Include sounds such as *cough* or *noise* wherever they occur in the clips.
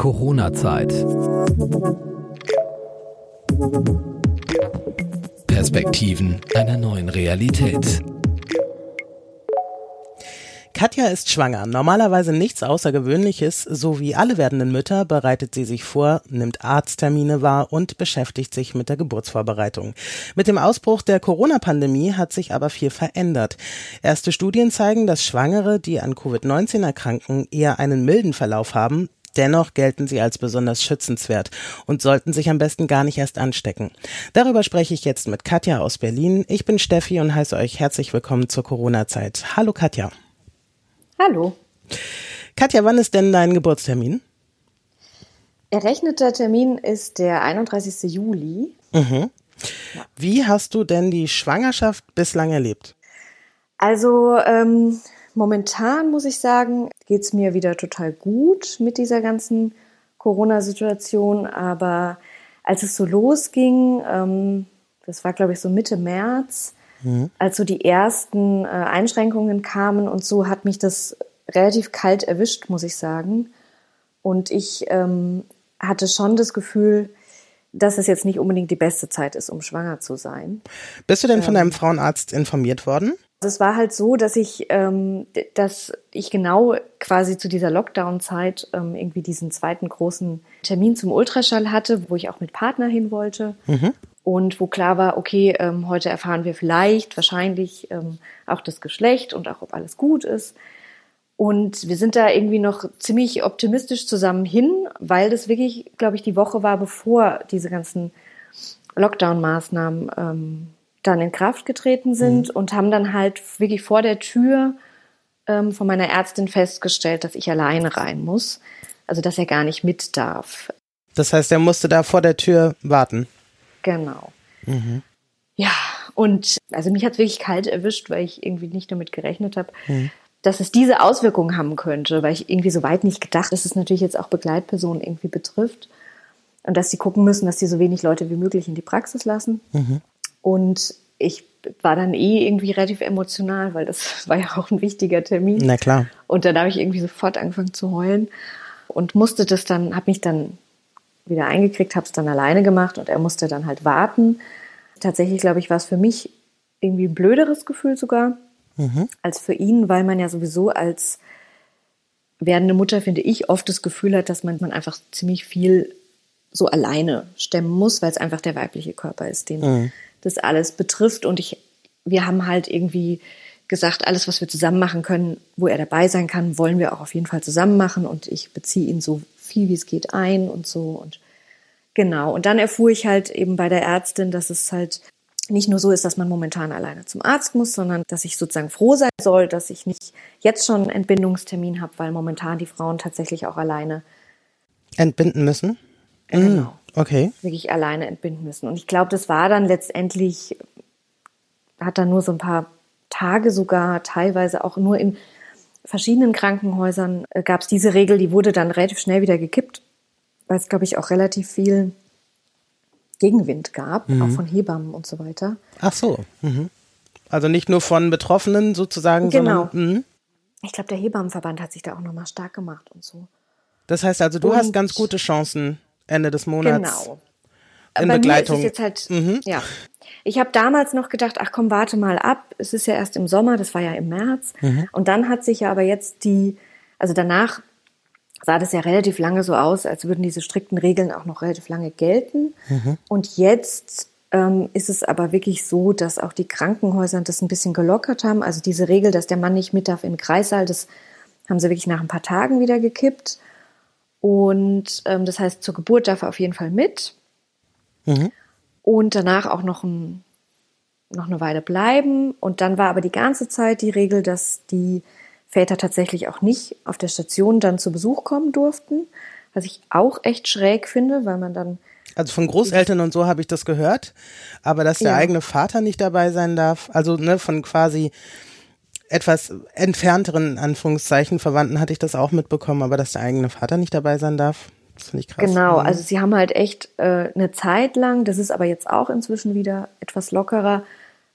Corona-Zeit. Perspektiven einer neuen Realität. Katja ist schwanger. Normalerweise nichts Außergewöhnliches. So wie alle werdenden Mütter bereitet sie sich vor, nimmt Arzttermine wahr und beschäftigt sich mit der Geburtsvorbereitung. Mit dem Ausbruch der Corona-Pandemie hat sich aber viel verändert. Erste Studien zeigen, dass Schwangere, die an Covid-19 erkranken, eher einen milden Verlauf haben. Dennoch gelten sie als besonders schützenswert und sollten sich am besten gar nicht erst anstecken. Darüber spreche ich jetzt mit Katja aus Berlin. Ich bin Steffi und heiße euch herzlich willkommen zur Corona-Zeit. Hallo Katja. Hallo. Katja, wann ist denn dein Geburtstermin? Errechneter Termin ist der 31. Juli. Mhm. Wie hast du denn die Schwangerschaft bislang erlebt? Also ähm, momentan muss ich sagen, geht es mir wieder total gut mit dieser ganzen Corona-Situation. Aber als es so losging, ähm, das war glaube ich so Mitte März, Mhm. Als so die ersten äh, Einschränkungen kamen und so hat mich das relativ kalt erwischt, muss ich sagen. Und ich ähm, hatte schon das Gefühl, dass es jetzt nicht unbedingt die beste Zeit ist, um schwanger zu sein. Bist du denn von ähm, deinem Frauenarzt informiert worden? Es war halt so, dass ich, ähm, dass ich genau quasi zu dieser Lockdown-Zeit ähm, irgendwie diesen zweiten großen Termin zum Ultraschall hatte, wo ich auch mit Partner hin wollte. Mhm und wo klar war, okay, ähm, heute erfahren wir vielleicht, wahrscheinlich ähm, auch das Geschlecht und auch, ob alles gut ist. Und wir sind da irgendwie noch ziemlich optimistisch zusammen hin, weil das wirklich, glaube ich, die Woche war, bevor diese ganzen Lockdown-Maßnahmen ähm, dann in Kraft getreten sind mhm. und haben dann halt wirklich vor der Tür ähm, von meiner Ärztin festgestellt, dass ich alleine rein muss. Also, dass er gar nicht mit darf. Das heißt, er musste da vor der Tür warten. Genau. Mhm. Ja, und also mich hat es wirklich kalt erwischt, weil ich irgendwie nicht damit gerechnet habe, mhm. dass es diese Auswirkungen haben könnte, weil ich irgendwie so weit nicht gedacht, dass es natürlich jetzt auch Begleitpersonen irgendwie betrifft und dass sie gucken müssen, dass sie so wenig Leute wie möglich in die Praxis lassen. Mhm. Und ich war dann eh irgendwie relativ emotional, weil das *laughs* war ja auch ein wichtiger Termin. Na klar. Und dann habe ich irgendwie sofort angefangen zu heulen und musste das dann, habe mich dann wieder eingekriegt, habe es dann alleine gemacht und er musste dann halt warten. Tatsächlich, glaube ich, war es für mich irgendwie ein blöderes Gefühl sogar mhm. als für ihn, weil man ja sowieso als werdende Mutter, finde ich, oft das Gefühl hat, dass man, man einfach ziemlich viel so alleine stemmen muss, weil es einfach der weibliche Körper ist, den mhm. Das alles betrifft. Und ich, wir haben halt irgendwie gesagt, alles, was wir zusammen machen können, wo er dabei sein kann, wollen wir auch auf jeden Fall zusammen machen. Und ich beziehe ihn so viel wie es geht ein und so und genau. Und dann erfuhr ich halt eben bei der Ärztin, dass es halt nicht nur so ist, dass man momentan alleine zum Arzt muss, sondern dass ich sozusagen froh sein soll, dass ich nicht jetzt schon einen Entbindungstermin habe, weil momentan die Frauen tatsächlich auch alleine entbinden müssen. Genau. Okay. Wirklich alleine entbinden müssen. Und ich glaube, das war dann letztendlich, hat dann nur so ein paar Tage sogar, teilweise auch nur in verschiedenen Krankenhäusern äh, gab es diese Regel, die wurde dann relativ schnell wieder gekippt, weil es, glaube ich, auch relativ viel Gegenwind gab, mhm. auch von Hebammen und so weiter. Ach so. Mhm. Also nicht nur von Betroffenen sozusagen, genau. sondern. Mh. Ich glaube, der Hebammenverband hat sich da auch nochmal stark gemacht und so. Das heißt also, du und hast ganz gute Chancen Ende des Monats. Genau. In Bei Begleitung. Mir ist es jetzt halt, mhm. ja. Ich habe damals noch gedacht, ach komm, warte mal ab. Es ist ja erst im Sommer, das war ja im März. Mhm. Und dann hat sich ja aber jetzt die, also danach sah das ja relativ lange so aus, als würden diese strikten Regeln auch noch relativ lange gelten. Mhm. Und jetzt ähm, ist es aber wirklich so, dass auch die Krankenhäuser das ein bisschen gelockert haben. Also diese Regel, dass der Mann nicht mit darf im Kreissaal, das haben sie wirklich nach ein paar Tagen wieder gekippt. Und ähm, das heißt, zur Geburt darf er auf jeden Fall mit. Mhm und danach auch noch, ein, noch eine Weile bleiben. Und dann war aber die ganze Zeit die Regel, dass die Väter tatsächlich auch nicht auf der Station dann zu Besuch kommen durften, was ich auch echt schräg finde, weil man dann also von Großeltern und so habe ich das gehört, aber dass der ja. eigene Vater nicht dabei sein darf, also ne, von quasi etwas entfernteren Anführungszeichen Verwandten hatte ich das auch mitbekommen, aber dass der eigene Vater nicht dabei sein darf, das finde ich krass. Genau, mhm. also sie haben halt echt äh, eine Zeit lang, das ist aber jetzt auch inzwischen wieder etwas lockerer,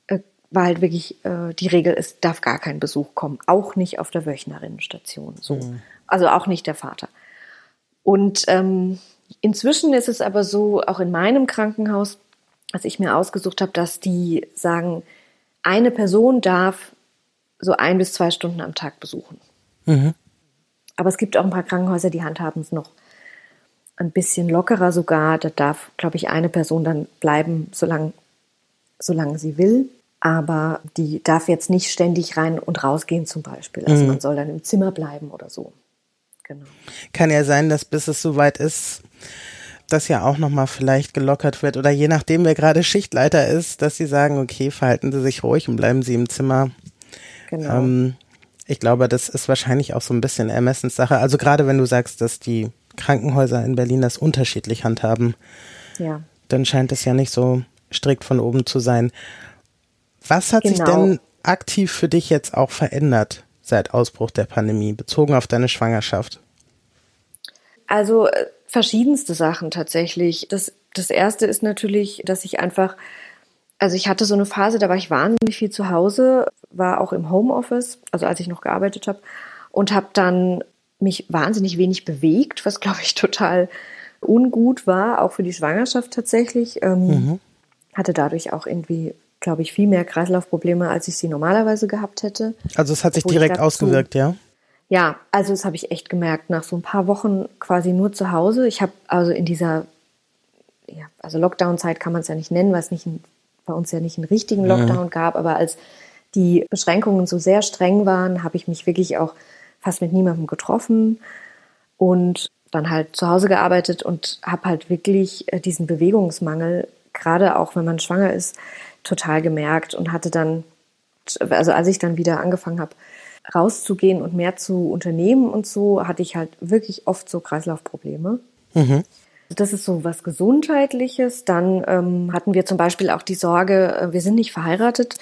äh, war halt wirklich äh, die Regel, es darf gar kein Besuch kommen, auch nicht auf der Wöchnerinnenstation. So. Mhm. Also auch nicht der Vater. Und ähm, inzwischen ist es aber so, auch in meinem Krankenhaus, was ich mir ausgesucht habe, dass die sagen, eine Person darf so ein bis zwei Stunden am Tag besuchen. Mhm. Aber es gibt auch ein paar Krankenhäuser, die handhaben es noch ein bisschen lockerer sogar. Da darf, glaube ich, eine Person dann bleiben, solange, solange sie will. Aber die darf jetzt nicht ständig rein und rausgehen zum Beispiel. Also mhm. man soll dann im Zimmer bleiben oder so. Genau. Kann ja sein, dass bis es soweit ist, das ja auch nochmal vielleicht gelockert wird oder je nachdem, wer gerade Schichtleiter ist, dass sie sagen, okay, verhalten Sie sich ruhig und bleiben Sie im Zimmer. Genau. Ähm, ich glaube, das ist wahrscheinlich auch so ein bisschen Ermessenssache. Also gerade wenn du sagst, dass die Krankenhäuser in Berlin das unterschiedlich handhaben, ja. dann scheint es ja nicht so strikt von oben zu sein. Was hat genau. sich denn aktiv für dich jetzt auch verändert seit Ausbruch der Pandemie, bezogen auf deine Schwangerschaft? Also äh, verschiedenste Sachen tatsächlich. Das, das erste ist natürlich, dass ich einfach also ich hatte so eine Phase, da war ich wahnsinnig viel zu Hause, war auch im Homeoffice, also als ich noch gearbeitet habe, und habe dann mich wahnsinnig wenig bewegt, was glaube ich total ungut war, auch für die Schwangerschaft tatsächlich. Ähm, mhm. Hatte dadurch auch irgendwie, glaube ich, viel mehr Kreislaufprobleme, als ich sie normalerweise gehabt hätte. Also es hat sich direkt ausgewirkt, ja? Ja, also das habe ich echt gemerkt. Nach so ein paar Wochen quasi nur zu Hause. Ich habe also in dieser, ja, also Lockdown-Zeit kann man es ja nicht nennen, weil es nicht ein bei uns ja nicht einen richtigen. Lockdown mhm. gab, aber als die Beschränkungen so sehr streng waren, habe ich mich wirklich auch fast mit niemandem getroffen und dann halt zu Hause gearbeitet und habe halt wirklich äh, diesen Bewegungsmangel, gerade auch wenn man schwanger ist, total gemerkt und hatte dann, also als ich dann wieder angefangen habe, rauszugehen und mehr zu unternehmen und so, hatte ich halt wirklich oft so Kreislaufprobleme. Mhm. Das ist so was Gesundheitliches. Dann ähm, hatten wir zum Beispiel auch die Sorge, äh, wir sind nicht verheiratet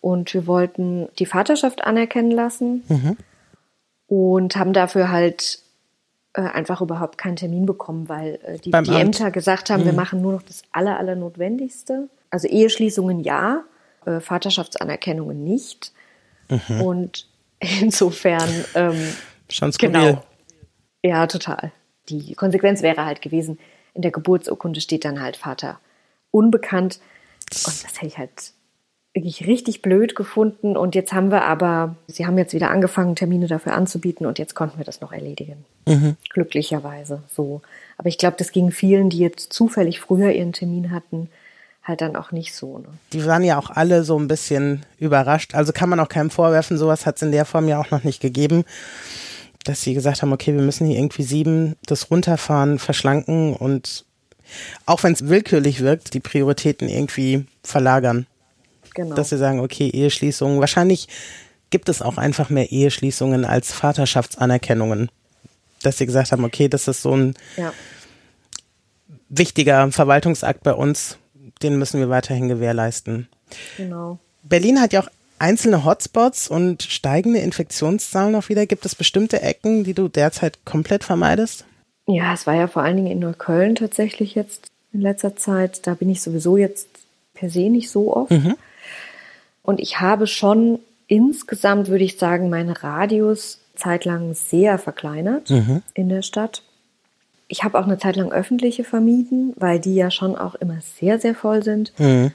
und wir wollten die Vaterschaft anerkennen lassen mhm. und haben dafür halt äh, einfach überhaupt keinen Termin bekommen, weil äh, die, die Ämter gesagt haben, mhm. wir machen nur noch das aller, aller Notwendigste. Also Eheschließungen ja, äh, Vaterschaftsanerkennungen nicht. Mhm. Und *laughs* insofern ähm, Schon skurril. Genau. Ja, total die Konsequenz wäre halt gewesen, in der Geburtsurkunde steht dann halt Vater unbekannt. Und das hätte ich halt wirklich richtig blöd gefunden. Und jetzt haben wir aber, sie haben jetzt wieder angefangen, Termine dafür anzubieten und jetzt konnten wir das noch erledigen. Mhm. Glücklicherweise so. Aber ich glaube, das ging vielen, die jetzt zufällig früher ihren Termin hatten, halt dann auch nicht so. Ne? Die waren ja auch alle so ein bisschen überrascht. Also kann man auch keinem vorwerfen, sowas hat es in der Form ja auch noch nicht gegeben dass sie gesagt haben, okay, wir müssen hier irgendwie sieben das runterfahren, verschlanken und auch wenn es willkürlich wirkt, die Prioritäten irgendwie verlagern. Genau. Dass sie sagen, okay, Eheschließungen, wahrscheinlich gibt es auch einfach mehr Eheschließungen als Vaterschaftsanerkennungen. Dass sie gesagt haben, okay, das ist so ein ja. wichtiger Verwaltungsakt bei uns, den müssen wir weiterhin gewährleisten. Genau. Berlin hat ja auch einzelne Hotspots und steigende Infektionszahlen auch wieder? Gibt es bestimmte Ecken, die du derzeit komplett vermeidest? Ja, es war ja vor allen Dingen in Neukölln tatsächlich jetzt in letzter Zeit. Da bin ich sowieso jetzt per se nicht so oft. Mhm. Und ich habe schon insgesamt, würde ich sagen, meinen Radius zeitlang sehr verkleinert mhm. in der Stadt. Ich habe auch eine Zeit lang öffentliche vermieden, weil die ja schon auch immer sehr, sehr voll sind mhm.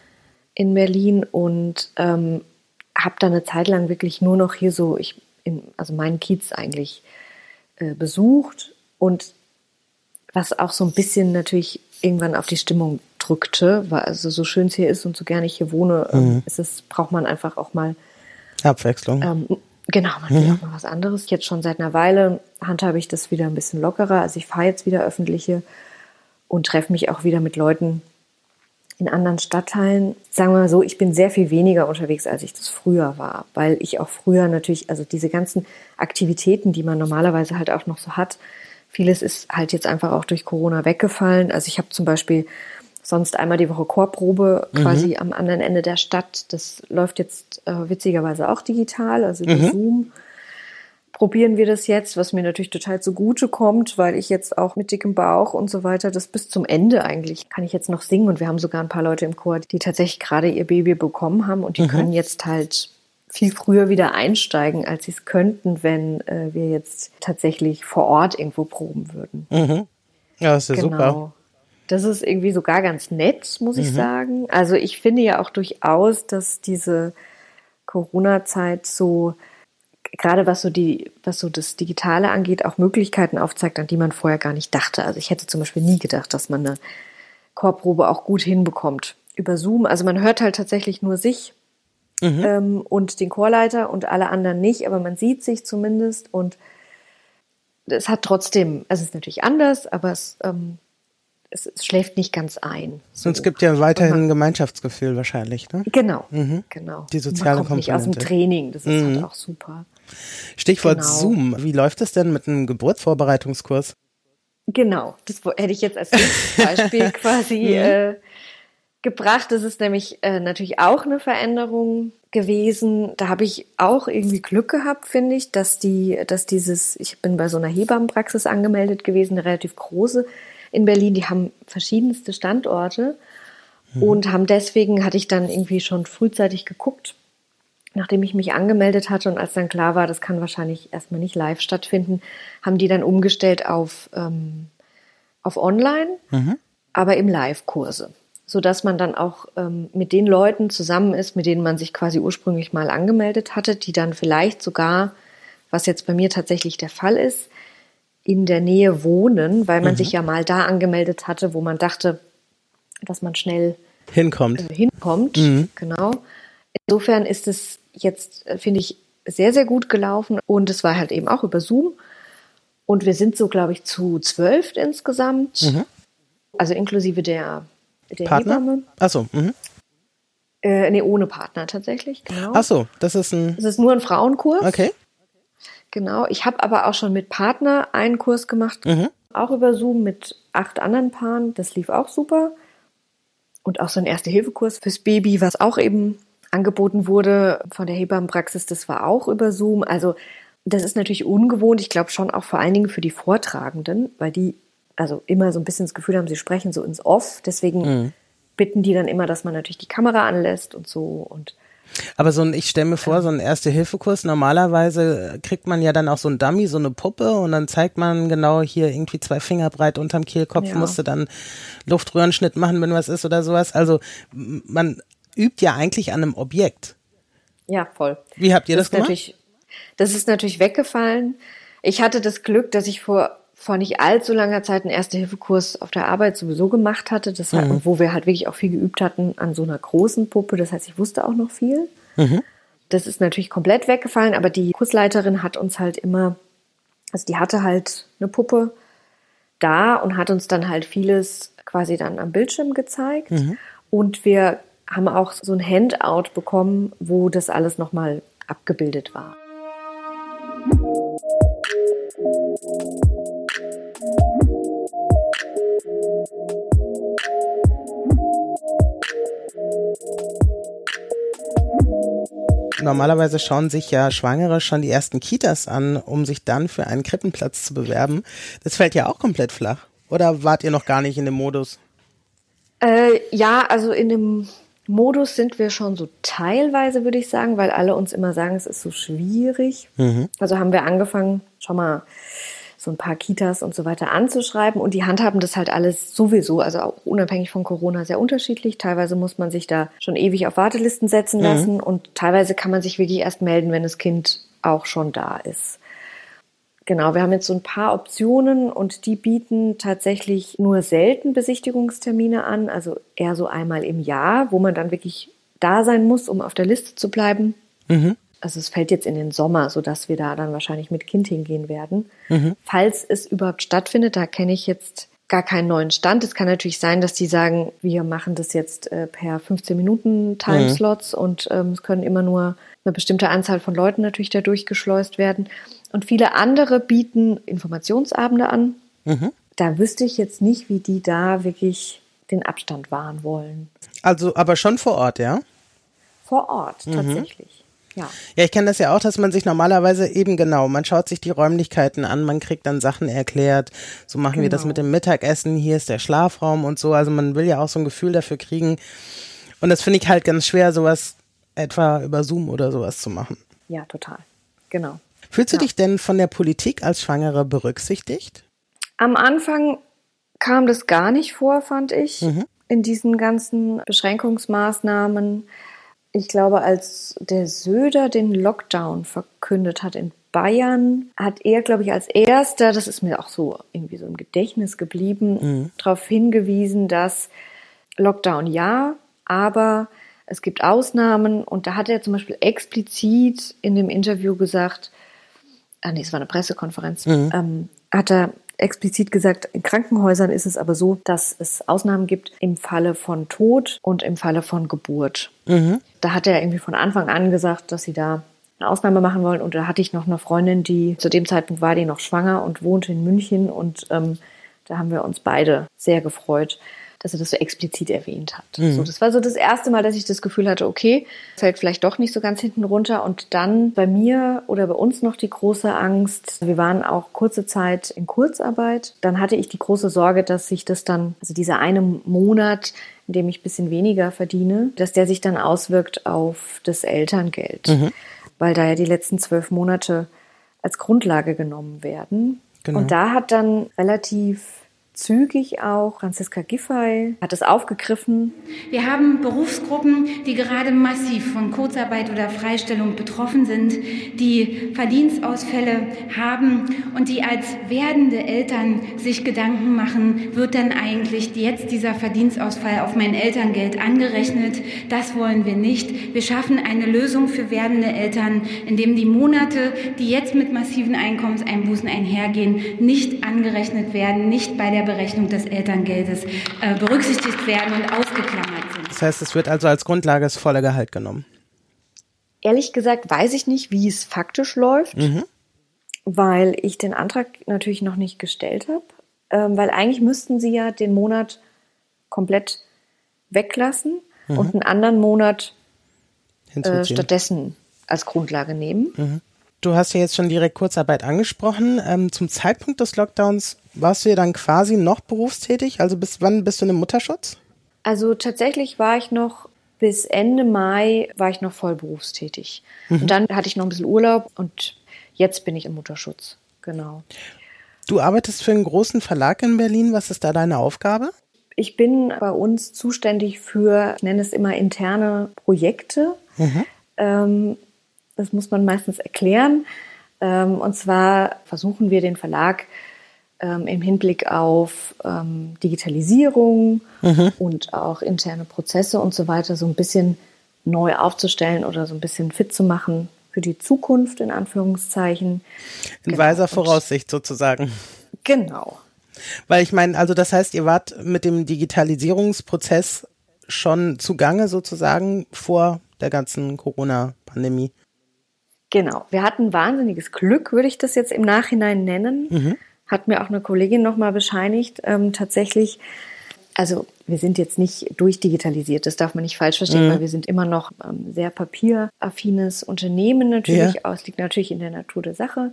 in Berlin. Und ähm, habe dann eine Zeit lang wirklich nur noch hier so, ich, in, also meinen Kiez eigentlich äh, besucht und was auch so ein bisschen natürlich irgendwann auf die Stimmung drückte, weil also so schön es hier ist und so gerne ich hier wohne, ähm, mhm. ist es, braucht man einfach auch mal Abwechslung. Ähm, genau, man will mhm. auch mal was anderes. Jetzt schon seit einer Weile handhabe ich das wieder ein bisschen lockerer. Also ich fahre jetzt wieder öffentliche und treffe mich auch wieder mit Leuten, in anderen Stadtteilen, sagen wir mal so, ich bin sehr viel weniger unterwegs, als ich das früher war, weil ich auch früher natürlich, also diese ganzen Aktivitäten, die man normalerweise halt auch noch so hat, vieles ist halt jetzt einfach auch durch Corona weggefallen. Also ich habe zum Beispiel sonst einmal die Woche Chorprobe quasi mhm. am anderen Ende der Stadt. Das läuft jetzt äh, witzigerweise auch digital, also mhm. Zoom probieren wir das jetzt, was mir natürlich total zugute kommt, weil ich jetzt auch mit dickem Bauch und so weiter, das bis zum Ende eigentlich kann ich jetzt noch singen und wir haben sogar ein paar Leute im Chor, die tatsächlich gerade ihr Baby bekommen haben und die mhm. können jetzt halt viel früher wieder einsteigen, als sie es könnten, wenn äh, wir jetzt tatsächlich vor Ort irgendwo proben würden. Mhm. Ja, das ist ja Genau. super. Das ist irgendwie sogar ganz nett, muss ich sagen. Also ich finde ja auch durchaus, dass diese Corona-Zeit so, gerade was so die, was so das Digitale angeht, auch Möglichkeiten aufzeigt, an die man vorher gar nicht dachte. Also ich hätte zum Beispiel nie gedacht, dass man eine Chorprobe auch gut hinbekommt über Zoom. Also man hört halt tatsächlich nur sich ähm, und den Chorleiter und alle anderen nicht, aber man sieht sich zumindest und es hat trotzdem, also es ist natürlich anders, aber es, ähm, es, es schläft nicht ganz ein. So. Und es gibt ja weiterhin ein Gemeinschaftsgefühl wahrscheinlich, ne? Genau, genau. Die soziale Man kommt nicht aus dem Komponente. Training, das ist halt auch super. Stichwort Genau. Zoom. Wie läuft es denn mit einem Geburtsvorbereitungskurs? Genau, das hätte ich jetzt als *laughs* Beispiel quasi äh, gebracht. Das ist nämlich äh, natürlich auch eine Veränderung gewesen. Da habe ich auch irgendwie Glück gehabt, finde ich, dass die, dass dieses, ich bin bei so einer Hebammenpraxis angemeldet gewesen, eine relativ große in Berlin. Die haben verschiedenste Standorte und haben deswegen hatte ich dann irgendwie schon frühzeitig geguckt, nachdem ich mich angemeldet hatte und als dann klar war, das kann wahrscheinlich erstmal nicht live stattfinden, haben die dann umgestellt auf, ähm, auf online, aber im Live-Kurse. Sodass man dann auch ähm, mit den Leuten zusammen ist, mit denen man sich quasi ursprünglich mal angemeldet hatte, die dann vielleicht sogar, was jetzt bei mir tatsächlich der Fall ist, in der Nähe wohnen, weil man sich ja mal da angemeldet hatte, wo man dachte, dass man schnell Hinkommt. äh, hinkommt. Genau. Insofern ist es jetzt, äh, finde ich, sehr, sehr gut gelaufen und es war halt eben auch über Zoom. Und wir sind so, glaube ich, zu zwölf insgesamt. Also inklusive der, der Partner? Hebamme. Achso, mhm. Äh, nee, ohne Partner tatsächlich, genau. Achso, das ist ein. Es ist nur ein Frauenkurs. Okay. Genau. Ich habe aber auch schon mit Partner einen Kurs gemacht, auch über Zoom mit acht anderen Paaren. Das lief auch super. Und auch so ein Erste-Hilfe-Kurs fürs Baby, was auch eben angeboten wurde von der Hebammenpraxis, das war auch über Zoom. Also das ist natürlich ungewohnt. Ich glaube schon auch vor allen Dingen für die Vortragenden, weil die also immer so ein bisschen das Gefühl haben, sie sprechen so ins Off. Deswegen bitten die dann immer, dass man natürlich die Kamera anlässt und so. Und Aber so ein, ich stelle mir vor, so ein Erste-Hilfe-Kurs, normalerweise kriegt man ja dann auch so ein Dummy, so eine Puppe und dann zeigt man genau hier irgendwie zwei Finger breit unterm Kehlkopf, Ja. musste dann Luftröhrenschnitt machen, wenn was ist oder sowas. Also man übt ja eigentlich an einem Objekt. ja, voll. Wie habt ihr das, ist gemacht? Das ist natürlich weggefallen. Ich hatte das Glück, dass ich vor, vor nicht allzu langer Zeit einen Erste-Hilfe-Kurs auf der Arbeit sowieso gemacht hatte, das hat, und wo wir halt wirklich auch viel geübt hatten an so einer großen Puppe. Das heißt, ich wusste auch noch viel. Das ist natürlich komplett weggefallen, aber die Kursleiterin hat uns halt immer, also die hatte halt eine Puppe da und hat uns dann halt vieles quasi dann am Bildschirm gezeigt. Und wir haben auch so ein Handout bekommen, wo das alles nochmal abgebildet war. Normalerweise schauen sich ja Schwangere schon die ersten Kitas an, um sich dann für einen Krippenplatz zu bewerben. Das fällt ja auch komplett flach. Oder wart ihr noch gar nicht in dem Modus? Äh, ja, also in dem Modus sind wir schon so teilweise, würde ich sagen, weil alle uns immer sagen, es ist so schwierig. Also haben wir angefangen, schon mal so ein paar Kitas und so weiter anzuschreiben und die handhaben das halt alles sowieso, also auch unabhängig von Corona sehr unterschiedlich. Teilweise muss man sich da schon ewig auf Wartelisten setzen lassen und teilweise kann man sich wirklich erst melden, wenn das Kind auch schon da ist. Genau, wir haben jetzt so ein paar Optionen und die bieten tatsächlich nur selten Besichtigungstermine an, also eher so einmal im Jahr, wo man dann wirklich da sein muss, um auf der Liste zu bleiben. Also es fällt jetzt in den Sommer, sodass wir da dann wahrscheinlich mit Kind hingehen werden. Falls es überhaupt stattfindet, da kenne ich jetzt gar keinen neuen Stand. Es kann natürlich sein, dass die sagen, wir machen das jetzt äh, per 15 Minuten Timeslots und ähm, es können immer nur eine bestimmte Anzahl von Leuten natürlich da durchgeschleust werden. Und viele andere bieten Informationsabende an. Da wüsste ich jetzt nicht, wie die da wirklich den Abstand wahren wollen. Also, aber schon vor Ort, ja? Vor Ort tatsächlich. Ja. Ja, ich kenne das ja auch, dass man sich normalerweise eben genau, man schaut sich die Räumlichkeiten an, man kriegt dann Sachen erklärt. So machen wir das Genau. mit dem Mittagessen, hier ist der Schlafraum und so. Also man will ja auch so ein Gefühl dafür kriegen. Und das finde ich halt ganz schwer, sowas etwa über Zoom oder sowas zu machen. Ja, total. Genau. Fühlst du Ja. dich denn von der Politik als Schwangere berücksichtigt? Am Anfang kam das gar nicht vor, fand ich, in diesen ganzen Beschränkungsmaßnahmen. Ich glaube, als der Söder den Lockdown verkündet hat in Bayern, hat er, glaube ich, als erster, das ist mir auch so irgendwie so im Gedächtnis geblieben, darauf hingewiesen, dass Lockdown ja, aber es gibt Ausnahmen. Und da hat er zum Beispiel explizit in dem Interview gesagt, ah nee, es war eine Pressekonferenz, ähm, hat er explizit gesagt, in Krankenhäusern ist es aber so, dass es Ausnahmen gibt im Falle von Tod und im Falle von Geburt. Da hat er irgendwie von Anfang an gesagt, dass sie da eine Ausnahme machen wollen. Und da hatte ich noch eine Freundin, die zu dem Zeitpunkt war die noch schwanger und wohnte in München. Und ähm, da haben wir uns beide sehr gefreut, dass er das so explizit erwähnt hat. So, das war so das erste Mal, dass ich das Gefühl hatte, okay, fällt vielleicht doch nicht so ganz hinten runter. Und dann bei mir oder bei uns noch die große Angst. Wir waren auch kurze Zeit in Kurzarbeit. Dann hatte ich die große Sorge, dass sich das dann, also dieser eine Monat, in dem ich ein bisschen weniger verdiene, dass der sich dann auswirkt auf das Elterngeld. Weil da ja die letzten zwölf Monate als Grundlage genommen werden. Genau. Und da hat dann relativ zügig auch Franziska Giffey hat es aufgegriffen. Wir haben Berufsgruppen, die gerade massiv von Kurzarbeit oder Freistellung betroffen sind, die Verdienstausfälle haben und die als werdende Eltern sich Gedanken machen, wird denn eigentlich jetzt dieser Verdienstausfall auf mein Elterngeld angerechnet? Das wollen wir nicht. Wir schaffen eine Lösung für werdende Eltern, indem die Monate, die jetzt mit massiven Einkommenseinbußen einhergehen, nicht angerechnet werden, nicht bei der Berechnung des Elterngeldes äh, berücksichtigt werden und ausgeklammert sind. Das heißt, es wird also als Grundlage das volle Gehalt genommen. Ehrlich gesagt weiß ich nicht, wie es faktisch läuft, weil ich den Antrag natürlich noch nicht gestellt habe. Ähm, weil eigentlich müssten sie ja den Monat komplett weglassen und einen anderen Monat äh, stattdessen als Grundlage nehmen. Du hast ja jetzt schon direkt Kurzarbeit angesprochen. Ähm, zum Zeitpunkt des Lockdowns warst du ja dann quasi noch berufstätig. Also bis wann bist du im Mutterschutz? Also tatsächlich war ich noch bis Ende Mai war ich noch voll berufstätig. Und dann hatte ich noch ein bisschen Urlaub und jetzt bin ich im Mutterschutz. Genau. Du arbeitest für einen großen Verlag in Berlin. Was ist da deine Aufgabe? Ich bin bei uns zuständig für, ich nenne es immer interne Projekte. Ähm, das muss man meistens erklären. Ähm, und zwar versuchen wir den Verlag ähm, im Hinblick auf ähm, Digitalisierung und auch interne Prozesse und so weiter so ein bisschen neu aufzustellen oder so ein bisschen fit zu machen für die Zukunft, in Anführungszeichen. In Genau. weiser Voraussicht sozusagen. Genau. Weil ich meine, also das heißt, ihr wart mit dem Digitalisierungsprozess schon zugange sozusagen vor der ganzen Corona-Pandemie. Genau. Wir hatten wahnsinniges Glück, würde ich das jetzt im Nachhinein nennen. Hat mir auch eine Kollegin nochmal bescheinigt. Ähm, tatsächlich, also wir sind jetzt nicht durchdigitalisiert, das darf man nicht falsch verstehen, weil wir sind immer noch ähm, sehr papieraffines Unternehmen natürlich. Ja. Es liegt natürlich in der Natur der Sache.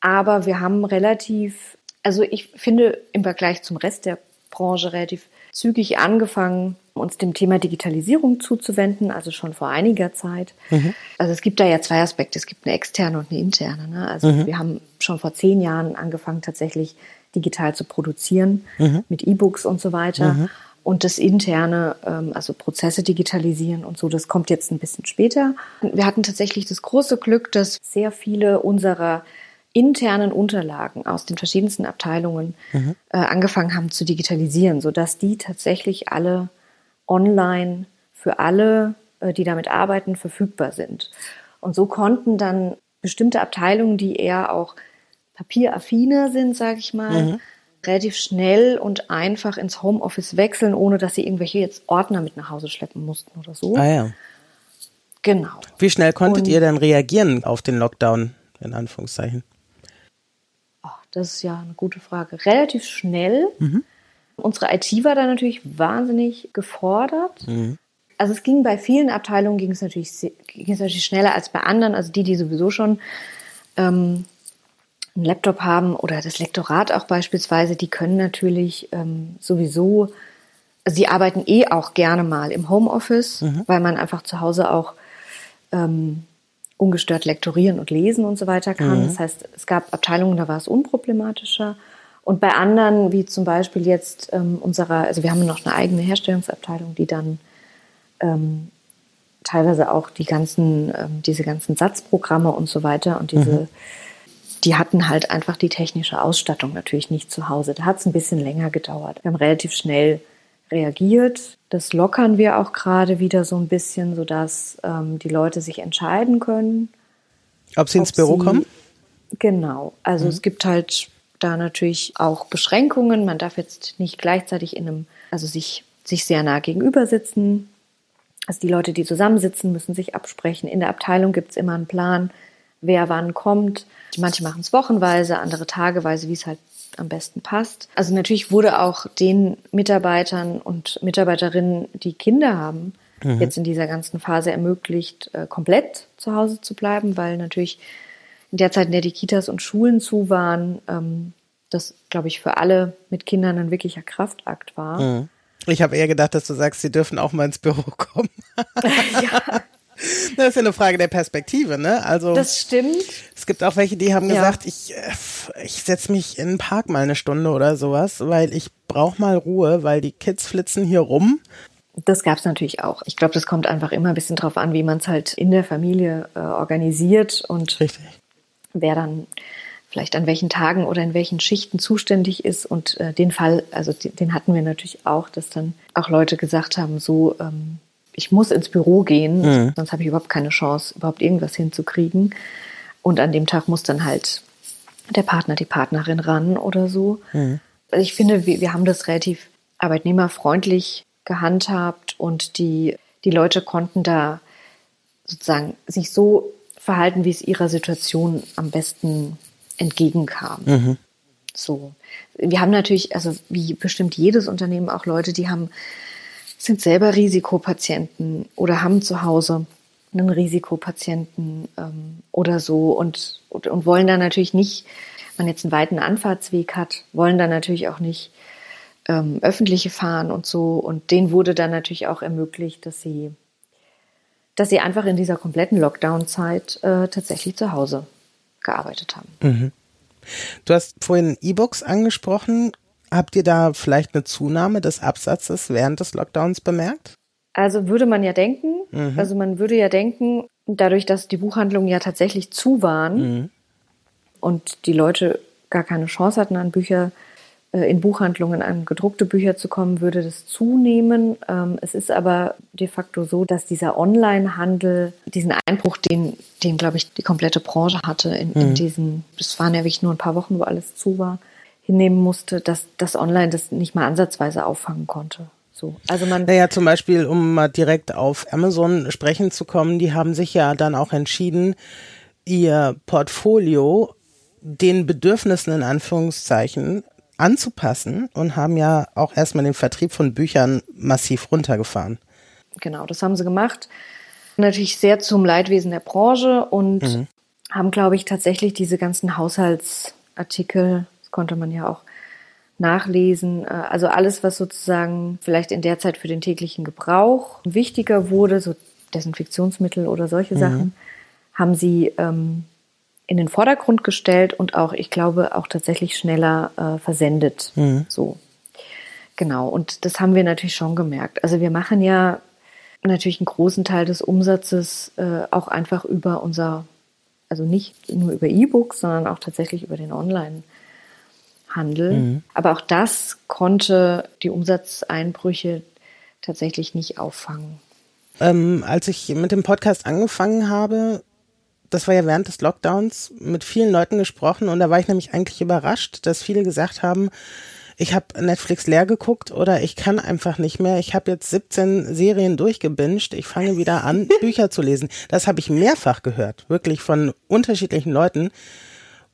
Aber wir haben relativ, also ich finde im Vergleich zum Rest der Branche relativ zügig angefangen, uns dem Thema Digitalisierung zuzuwenden, also schon vor einiger Zeit. Also es gibt da ja zwei Aspekte. Es gibt eine externe und eine interne. Ne? Also wir haben schon vor zehn Jahren angefangen, tatsächlich digital zu produzieren mit E-Books und so weiter. Und das interne, ähm, also Prozesse digitalisieren und so, das kommt jetzt ein bisschen später. Wir hatten tatsächlich das große Glück, dass sehr viele unserer internen Unterlagen aus den verschiedensten Abteilungen äh, angefangen haben zu digitalisieren, sodass die tatsächlich alle online für alle, äh, die damit arbeiten, verfügbar sind. Und so konnten dann bestimmte Abteilungen, die eher auch papieraffiner sind, sage ich mal, relativ schnell und einfach ins Homeoffice wechseln, ohne dass sie irgendwelche jetzt Ordner mit nach Hause schleppen mussten oder so. Ah ja. Genau. Wie schnell konntet Und- ihr denn reagieren auf den Lockdown, in Anführungszeichen? Oh, das ist ja eine gute Frage. Relativ schnell. Unsere IT war da natürlich wahnsinnig gefordert. Also es ging bei vielen Abteilungen ging es natürlich ging es natürlich schneller als bei anderen. Also die, die sowieso schon ähm, einen Laptop haben oder das Lektorat auch beispielsweise, die können natürlich ähm, sowieso, also die arbeiten eh auch gerne mal im Homeoffice, weil man einfach zu Hause auch ähm, ungestört lektorieren und lesen und so weiter kann. Mhm. Das heißt, es gab Abteilungen, da war es unproblematischer. Und bei anderen, wie zum Beispiel jetzt ähm, unserer, also wir haben noch eine eigene Herstellungsabteilung, die dann ähm, teilweise auch die ganzen, ähm, diese ganzen Satzprogramme und so weiter und diese, mhm. die hatten halt einfach die technische Ausstattung natürlich nicht zu Hause. Da hat es ein bisschen länger gedauert. Wir haben relativ schnell reagiert. Das lockern wir auch gerade wieder so ein bisschen, sodass ähm, die Leute sich entscheiden können. Ob sie ins ob Büro sie, kommen? Genau. Also mhm. es gibt halt da natürlich auch Beschränkungen. Man darf jetzt nicht gleichzeitig in einem, also sich, sich sehr nah gegenüber sitzen. Also die Leute, die zusammensitzen, müssen sich absprechen. In der Abteilung gibt es immer einen Plan, wer wann kommt. Manche machen es wochenweise, andere tageweise, wie es halt am besten passt. Also natürlich wurde auch den Mitarbeitern und Mitarbeiterinnen, die Kinder haben, mhm. jetzt in dieser ganzen Phase ermöglicht, äh, komplett zu Hause zu bleiben, weil natürlich in der Zeit, in der die Kitas und Schulen zu waren, ähm, das, glaube ich, für alle mit Kindern ein wirklicher Kraftakt war. Mhm. Ich habe eher gedacht, dass du sagst, sie dürfen auch mal ins Büro *laughs* kommen. ja. Das ist ja eine Frage der Perspektive, ne? Also das stimmt. Es gibt auch welche, die haben ja. gesagt, ich äh, ich setze mich in den Park mal eine Stunde oder sowas, weil ich brauche mal Ruhe, weil die Kids flitzen hier rum. Das gab es natürlich auch. Ich glaube, das kommt einfach immer ein bisschen drauf an, wie man es halt in der Familie äh, organisiert und Richtig. Wer dann vielleicht an welchen Tagen oder in welchen Schichten zuständig ist. Und äh, den Fall, also den, den, hatten wir natürlich auch, dass dann auch Leute gesagt haben, so, ähm, ich muss ins Büro gehen, mhm. sonst habe ich überhaupt keine Chance, überhaupt irgendwas hinzukriegen. Und an dem Tag muss dann halt der Partner, die Partnerin ran oder so. Mhm. Also ich finde, wir, wir haben das relativ arbeitnehmerfreundlich gehandhabt und die, die Leute konnten da sozusagen sich so verhalten, wie es ihrer Situation am besten entgegenkam. Mhm. So. Wir haben natürlich, also wie bestimmt jedes Unternehmen auch Leute, die haben, sind selber Risikopatienten oder haben zu Hause einen Risikopatienten ähm, oder so und, und, und wollen dann natürlich nicht, wenn man jetzt einen weiten Anfahrtsweg hat, wollen dann natürlich auch nicht ähm, öffentliche fahren und so. Und denen wurde dann natürlich auch ermöglicht, dass sie, dass sie einfach in dieser kompletten Lockdown-Zeit äh, tatsächlich zu Hause gearbeitet haben. Mhm. Du hast vorhin E-Books angesprochen. Habt ihr da vielleicht eine Zunahme des Absatzes während des Lockdowns bemerkt? Also würde man ja denken, mhm. also man würde ja denken, dadurch, dass die Buchhandlungen ja tatsächlich zu waren mhm. und die Leute gar keine Chance hatten, an Bücher äh, in Buchhandlungen an gedruckte Bücher zu kommen, würde das zunehmen. Ähm, es ist aber de facto so, dass dieser Online-Handel diesen Einbruch, den, den glaube ich, die komplette Branche hatte in, in mhm. diesen, es waren ja wirklich nur ein paar Wochen, wo alles zu war, hinnehmen musste, dass das Online das nicht mal ansatzweise auffangen konnte. So. Also man naja, zum Beispiel, um mal direkt auf Amazon sprechen zu kommen, die haben sich ja dann auch entschieden, ihr Portfolio den Bedürfnissen in Anführungszeichen anzupassen und haben ja auch erstmal den Vertrieb von Büchern massiv runtergefahren. Genau, das haben sie gemacht. Natürlich sehr zum Leidwesen der Branche und mhm. haben, glaube ich, tatsächlich diese ganzen Haushaltsartikel, das konnte man ja auch nachlesen, äh, also alles, was sozusagen vielleicht in der Zeit für den täglichen Gebrauch wichtiger wurde, so Desinfektionsmittel oder solche mhm. Sachen, haben sie ähm, in den Vordergrund gestellt und auch, ich glaube, auch tatsächlich schneller äh, versendet. Mhm. So. Genau. Und das haben wir natürlich schon gemerkt. Also wir machen ja natürlich einen großen Teil des Umsatzes äh, auch einfach über unser, also nicht nur über E-Books, sondern auch tatsächlich über den Online-Handel. Mhm. Aber auch das konnte die Umsatzeinbrüche tatsächlich nicht auffangen. Ähm, als ich mit dem Podcast angefangen habe, das war ja während des Lockdowns, mit vielen Leuten gesprochen und da war ich nämlich eigentlich überrascht, dass viele gesagt haben, ich habe Netflix leer geguckt oder ich kann einfach nicht mehr. Ich habe jetzt 17 Serien durchgebinged. Ich fange wieder an, *laughs* Bücher zu lesen. Das habe ich mehrfach gehört, wirklich von unterschiedlichen Leuten,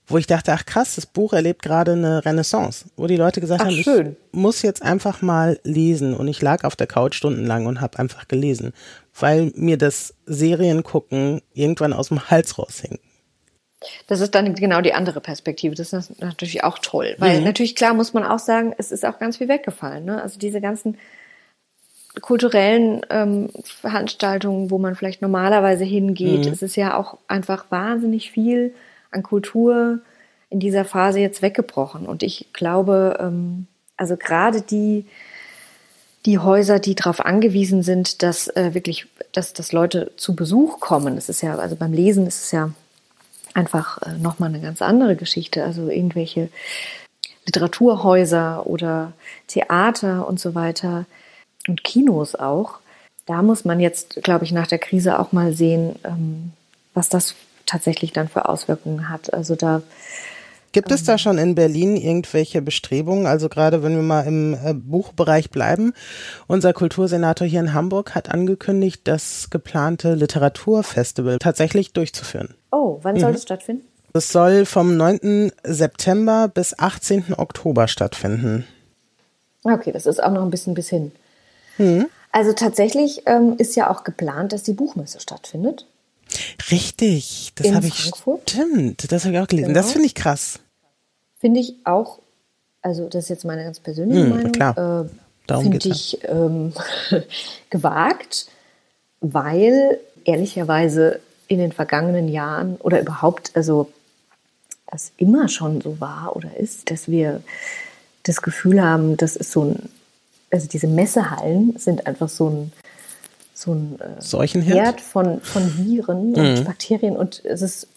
wo ich dachte, ach krass, das Buch erlebt gerade eine Renaissance, wo die Leute gesagt ach, haben, schön. ich muss jetzt einfach mal lesen. Und ich lag auf der Couch stundenlang und habe einfach gelesen, weil mir das Seriengucken irgendwann aus dem Hals raushing. Das ist dann genau die andere Perspektive. Das ist natürlich auch toll. Weil mhm. natürlich, klar, muss man auch sagen, es ist auch ganz viel weggefallen. Ne? Also diese ganzen kulturellen ähm, Veranstaltungen, wo man vielleicht normalerweise hingeht. Mhm. Es ist ja auch einfach wahnsinnig viel an Kultur in dieser Phase jetzt weggebrochen. Und ich glaube, ähm, also gerade die, die Häuser, die darauf angewiesen sind, dass äh, wirklich, dass, dass Leute zu Besuch kommen. Das ist ja, also beim Lesen ist es ja einfach äh, nochmal eine ganz andere Geschichte. Also irgendwelche Literaturhäuser oder Theater und so weiter und Kinos auch. Da muss man jetzt, glaube ich, nach der Krise auch mal sehen, ähm, was das tatsächlich dann für Auswirkungen hat. Also da Gibt es da schon in Berlin irgendwelche Bestrebungen? Also gerade wenn wir mal im äh, Buchbereich bleiben. Unser Kultursenator hier in Hamburg hat angekündigt, das geplante Literaturfestival tatsächlich durchzuführen. Oh, wann soll das stattfinden? Das soll vom 9. September bis 18. Oktober stattfinden. Okay, das ist auch noch ein bisschen bis hin. Also tatsächlich ähm, ist ja auch geplant, dass die Buchmesse stattfindet. Richtig, das habe ich Frankfurt? stimmt, das habe ich auch gelesen. Genau. Das finde ich krass. Finde ich auch, also das ist jetzt meine ganz persönliche Hm, Meinung, klar. äh, finde ich ähm, *laughs* gewagt, weil ehrlicherweise in den vergangenen Jahren oder überhaupt, also das immer schon so war oder ist, dass wir das Gefühl haben, das ist so ein, also diese Messehallen sind einfach so ein, so ein äh, Seuchenherd? Herd von, von Viren und Bakterien und es ist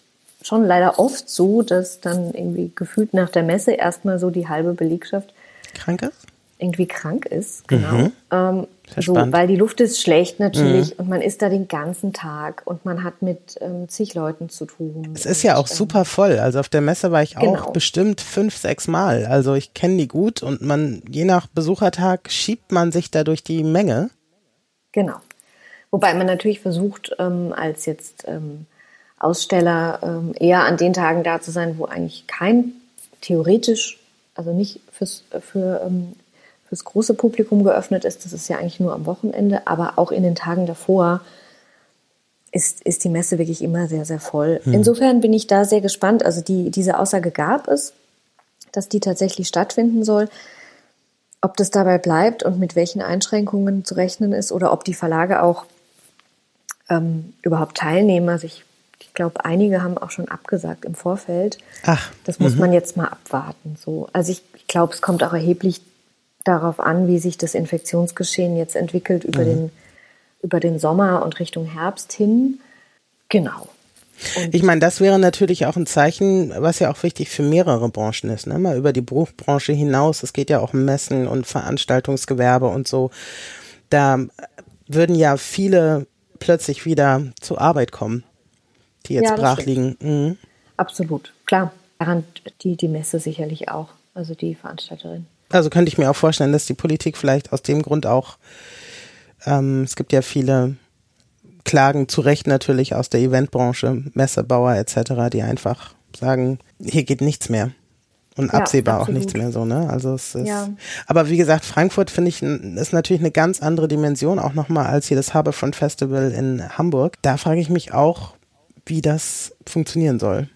schon leider oft so, dass dann irgendwie gefühlt nach der Messe erstmal so die halbe Belegschaft Krank ist? irgendwie krank ist, genau. Ähm, Sehr so, weil die Luft ist schlecht natürlich und man ist da den ganzen Tag und man hat mit ähm, zig Leuten zu tun. Es ist ja auch super voll. Also auf der Messe war ich auch Genau. bestimmt fünf, sechs Mal. Also ich kenne die gut und man, je nach Besuchertag, schiebt man sich da durch die Menge. Genau. Wobei man natürlich versucht, ähm, als jetzt ähm, Aussteller ähm, eher an den Tagen da zu sein, wo eigentlich kein theoretisch, also nicht fürs, für, ähm, fürs große Publikum geöffnet ist. Das ist ja eigentlich nur am Wochenende, aber auch in den Tagen davor ist, ist die Messe wirklich immer sehr, sehr voll. Insofern bin ich da sehr gespannt. Also die, diese Aussage gab es, dass die tatsächlich stattfinden soll. Ob das dabei bleibt und mit welchen Einschränkungen zu rechnen ist oder ob die Verlage auch ähm, überhaupt teilnehmen. Also ich, ich glaube, einige haben auch schon abgesagt im Vorfeld. Ach, Das muss man jetzt mal abwarten. So. Also ich, ich glaube, es kommt auch erheblich darauf an, wie sich das Infektionsgeschehen jetzt entwickelt über, den, über den Sommer und Richtung Herbst hin. Genau. Ich meine, das wäre natürlich auch ein Zeichen, was ja auch wichtig für mehrere Branchen ist, ne? Mal über die Buchbranche hinaus. Es geht ja auch um Messen und Veranstaltungsgewerbe und so. Da würden ja viele plötzlich wieder zur Arbeit kommen, die jetzt Ja, brach liegen. Mhm. Absolut. Klar. Daran die, die Messe sicherlich auch. Also die Veranstalterin. Also könnte ich mir auch vorstellen, dass die Politik vielleicht aus dem Grund auch, ähm, es gibt ja viele Klagen zu Recht natürlich aus der Eventbranche, Messebauer etc., die einfach sagen, hier geht nichts mehr. Und Ja, absehbar auch nichts mehr so, ne? Also es ist. Ja. Aber wie gesagt, Frankfurt finde ich ist natürlich eine ganz andere Dimension, auch nochmal als hier das Harbourfront Festival in Hamburg. Da frage ich mich auch, wie das funktionieren soll.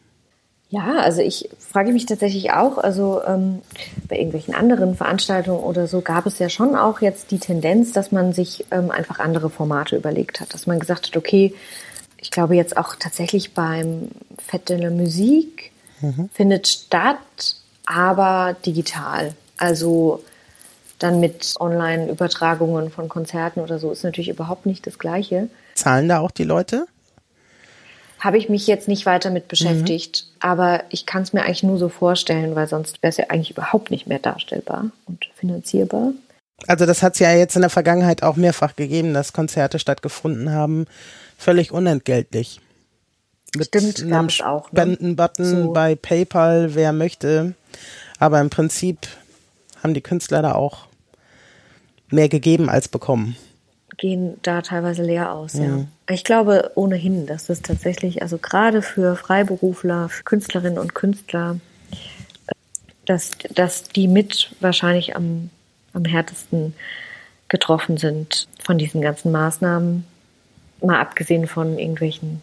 Ja, also ich frage mich tatsächlich auch, also ähm, bei irgendwelchen anderen Veranstaltungen oder so gab es ja schon auch jetzt die Tendenz, dass man sich ähm, einfach andere Formate überlegt hat, dass man gesagt hat, okay, ich glaube jetzt auch tatsächlich beim Fête de la Musique findet statt, aber digital. Also dann mit Online-Übertragungen von Konzerten oder so ist natürlich überhaupt nicht das Gleiche. Zahlen da auch die Leute? Habe ich mich jetzt nicht weiter mit beschäftigt, aber ich kann es mir eigentlich nur so vorstellen, weil sonst wäre es ja eigentlich überhaupt nicht mehr darstellbar und finanzierbar. Also das hat es ja jetzt in der Vergangenheit auch mehrfach gegeben, dass Konzerte stattgefunden haben, völlig unentgeltlich. Mit Stimmt, einem auch, ne? Spendenbutton So. bei PayPal, wer möchte. Aber im Prinzip haben die Künstler da auch mehr gegeben als bekommen. Gehen da teilweise leer aus, ja. Ich glaube ohnehin, dass das tatsächlich, also gerade für Freiberufler, für Künstlerinnen und Künstler, dass, dass die mit wahrscheinlich am, am härtesten getroffen sind von diesen ganzen Maßnahmen. Mal abgesehen von irgendwelchen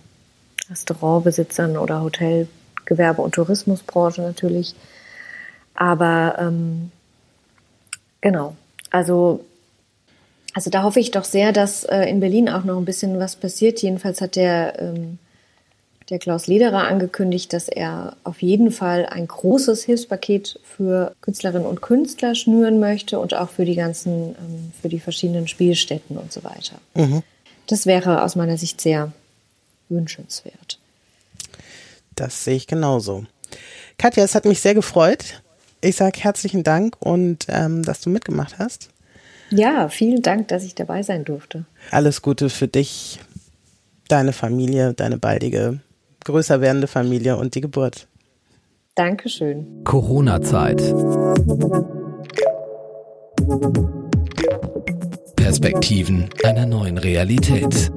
Restaurantbesitzern oder Hotelgewerbe- und Tourismusbranche natürlich. Aber ähm, genau, also also da hoffe ich doch sehr, dass äh, in Berlin auch noch ein bisschen was passiert. Jedenfalls hat der, ähm, der Klaus Lederer angekündigt, dass er auf jeden Fall ein großes Hilfspaket für Künstlerinnen und Künstler schnüren möchte und auch für die ganzen, ähm, für die verschiedenen Spielstätten und so weiter. Mhm. Das wäre aus meiner Sicht sehr wünschenswert. Das sehe ich genauso. Katja, es hat mich sehr gefreut. Ich sage herzlichen Dank und ähm, dass du mitgemacht hast. Ja, vielen Dank, dass ich dabei sein durfte. Alles Gute für dich, deine Familie, deine baldige, größer werdende Familie und die Geburt. Dankeschön. Corona-Zeit. Perspektiven einer neuen Realität.